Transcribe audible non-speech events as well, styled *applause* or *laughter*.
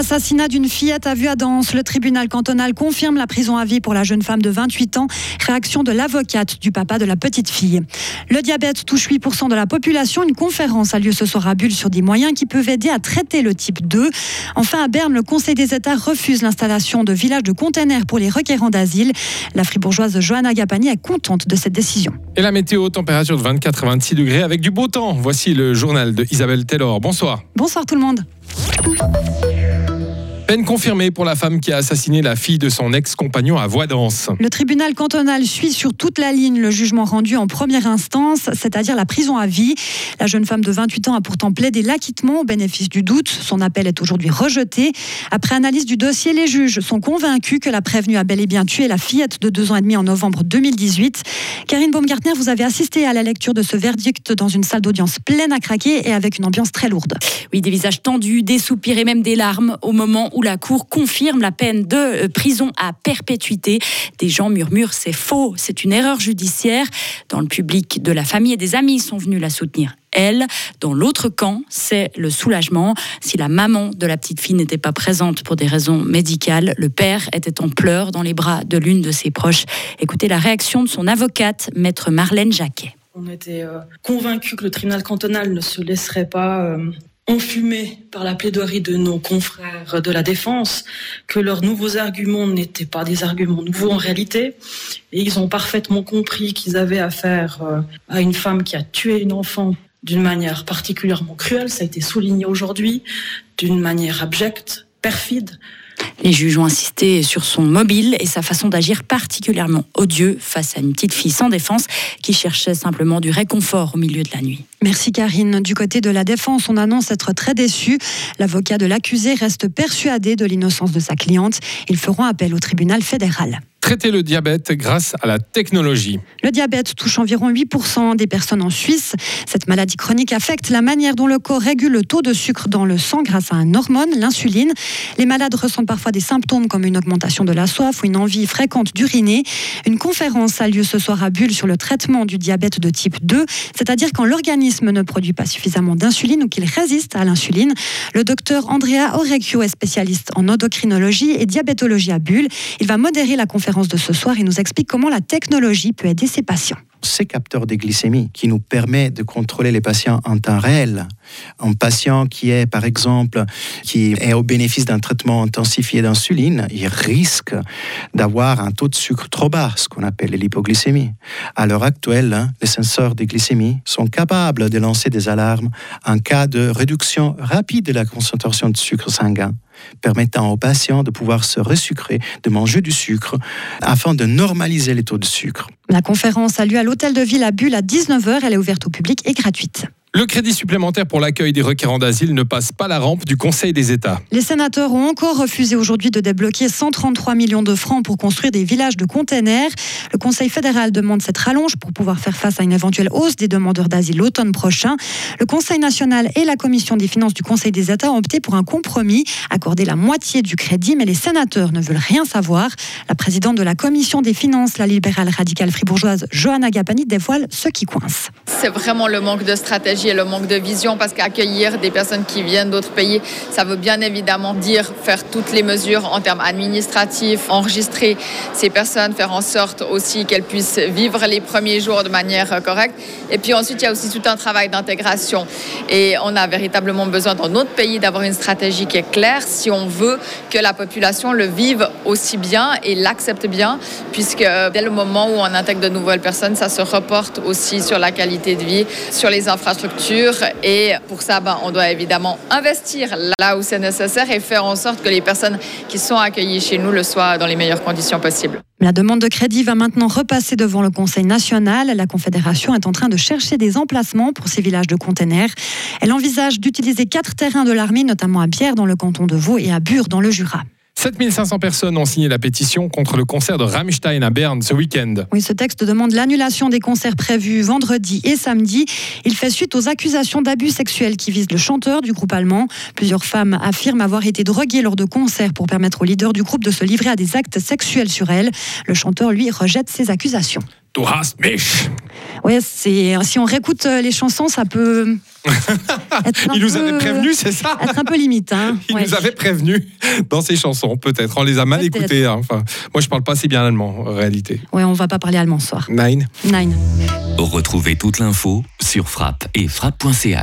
Assassinat d'une fillette à vue à danse. Le tribunal cantonal confirme la prison à vie pour la jeune femme de 28 ans. Réaction de l'avocate du papa de la petite fille. Le diabète touche 8% de la population. Une conférence a lieu ce soir à Bulle sur des moyens qui peuvent aider à traiter le type 2. Enfin, à Berne, le Conseil des États refuse l'installation de villages de containers pour les requérants d'asile. La fribourgeoise Johanna Gapani est contente de cette décision. Et la météo, température de 24 à 26 degrés avec du beau temps. Voici le journal de Isabelle Taylor. Bonsoir. Bonsoir tout le monde. Peine confirmée pour la femme qui a assassiné la fille de son ex-compagnon à Voidance. Le tribunal cantonal suit sur toute la ligne le jugement rendu en première instance, c'est-à-dire la prison à vie. La jeune femme de 28 ans a pourtant plaidé l'acquittement au bénéfice du doute. Son appel est aujourd'hui rejeté. Après analyse du dossier, les juges sont convaincus que la prévenue a bel et bien tué la fillette de 2 ans et demi en novembre 2018. Karine Baumgartner, vous avez assisté à la lecture de ce verdict dans une salle d'audience pleine à craquer et avec une ambiance très lourde. Oui, des visages tendus, des soupirs et même des larmes au moment où la Cour confirme la peine de euh, prison à perpétuité. Des gens murmurent c'est faux, c'est une erreur judiciaire. Dans le public de la famille et des amis sont venus la soutenir. Elle, dans l'autre camp, c'est le soulagement. Si la maman de la petite fille n'était pas présente pour des raisons médicales, le père était en pleurs dans les bras de l'une de ses proches. Écoutez la réaction de son avocate, maître Marlène Jacquet. On était euh, convaincus que le tribunal cantonal ne se laisserait pas euh, enfumés par la plaidoirie de nos confrères de la défense, que leurs nouveaux arguments n'étaient pas des arguments nouveaux en réalité, et ils ont parfaitement compris qu'ils avaient affaire euh, à une femme qui a tué une enfant d'une manière particulièrement cruelle, ça a été souligné aujourd'hui, d'une manière abjecte, perfide, les juges ont insisté sur son mobile et sa façon d'agir particulièrement odieux face à une petite fille sans défense qui cherchait simplement du réconfort au milieu de la nuit. Merci Karine. Du côté de la défense, on annonce être très déçu. L'avocat de l'accusé reste persuadé de l'innocence de sa cliente. Ils feront appel au tribunal fédéral traiter le diabète grâce à la technologie. Le diabète touche environ 8% des personnes en Suisse. Cette maladie chronique affecte la manière dont le corps régule le taux de sucre dans le sang grâce à une hormone, l'insuline. Les malades ressentent parfois des symptômes comme une augmentation de la soif ou une envie fréquente d'uriner. Une conférence a lieu ce soir à Bulle sur le traitement du diabète de type 2, c'est-à-dire quand l'organisme ne produit pas suffisamment d'insuline ou qu'il résiste à l'insuline. Le docteur Andrea Orecchio est spécialiste en endocrinologie et diabétologie à Bulle. Il va modérer la conférence de ce soir. Il nous explique comment la technologie peut aider ses patients. Ces capteurs de glycémie qui nous permet de contrôler les patients en temps réel. Un patient qui est, par exemple, qui est au bénéfice d'un traitement intensifié d'insuline, il risque d'avoir un taux de sucre trop bas, ce qu'on appelle l'hypoglycémie. À l'heure actuelle, hein, les senseurs de glycémie sont capables de lancer des alarmes en cas de réduction rapide de la concentration de sucre sanguin permettant aux patients de pouvoir se resucrer, de manger du sucre, afin de normaliser les taux de sucre. La conférence a lieu à l'hôtel de ville à Bulle à 19h. Elle est ouverte au public et gratuite. Le crédit supplémentaire pour l'accueil des requérants d'asile ne passe pas la rampe du Conseil des États. Les sénateurs ont encore refusé aujourd'hui de débloquer 133 millions de francs pour construire des villages de containers. Le Conseil fédéral demande cette rallonge pour pouvoir faire face à une éventuelle hausse des demandeurs d'asile l'automne prochain. Le Conseil national et la Commission des finances du Conseil des États ont opté pour un compromis, accorder la moitié du crédit, mais les sénateurs ne veulent rien savoir. La présidente de la Commission des finances, la libérale radicale fribourgeoise Johanna Gapani, dévoile ce qui coince. C'est vraiment le manque de stratégie et le manque de vision parce qu'accueillir des personnes qui viennent d'autres pays, ça veut bien évidemment dire faire toutes les mesures en termes administratifs, enregistrer ces personnes, faire en sorte aussi qu'elles puissent vivre les premiers jours de manière correcte. Et puis ensuite, il y a aussi tout un travail d'intégration. Et on a véritablement besoin dans notre pays d'avoir une stratégie qui est claire si on veut que la population le vive aussi bien et l'accepte bien, puisque dès le moment où on intègre de nouvelles personnes, ça se reporte aussi sur la qualité de vie, sur les infrastructures et pour ça, ben, on doit évidemment investir là où c'est nécessaire et faire en sorte que les personnes qui sont accueillies chez nous le soient dans les meilleures conditions possibles. La demande de crédit va maintenant repasser devant le Conseil national. La Confédération est en train de chercher des emplacements pour ces villages de containers. Elle envisage d'utiliser quatre terrains de l'armée, notamment à Bière dans le canton de Vaud et à Bure dans le Jura. 7500 personnes ont signé la pétition contre le concert de Rammstein à Berne ce week-end. Oui, ce texte demande l'annulation des concerts prévus vendredi et samedi. Il fait suite aux accusations d'abus sexuels qui visent le chanteur du groupe allemand. Plusieurs femmes affirment avoir été droguées lors de concerts pour permettre au leader du groupe de se livrer à des actes sexuels sur elles. Le chanteur, lui, rejette ces accusations. Du hast mich. Ouais, c'est si on réécoute euh, les chansons, ça peut *laughs* être un Il nous peu- avait prévenu, c'est ça Être un peu limite. Hein. *laughs* Il Ouais. nous avait prévenu dans ses chansons, peut-être. On les a mal écoutées. hein. Enfin, moi, je parle pas si bien allemand, en réalité. Ouais, on va pas parler allemand ce soir. Nine. Nine. Retrouvez toute l'info sur frappe et frappe.ch.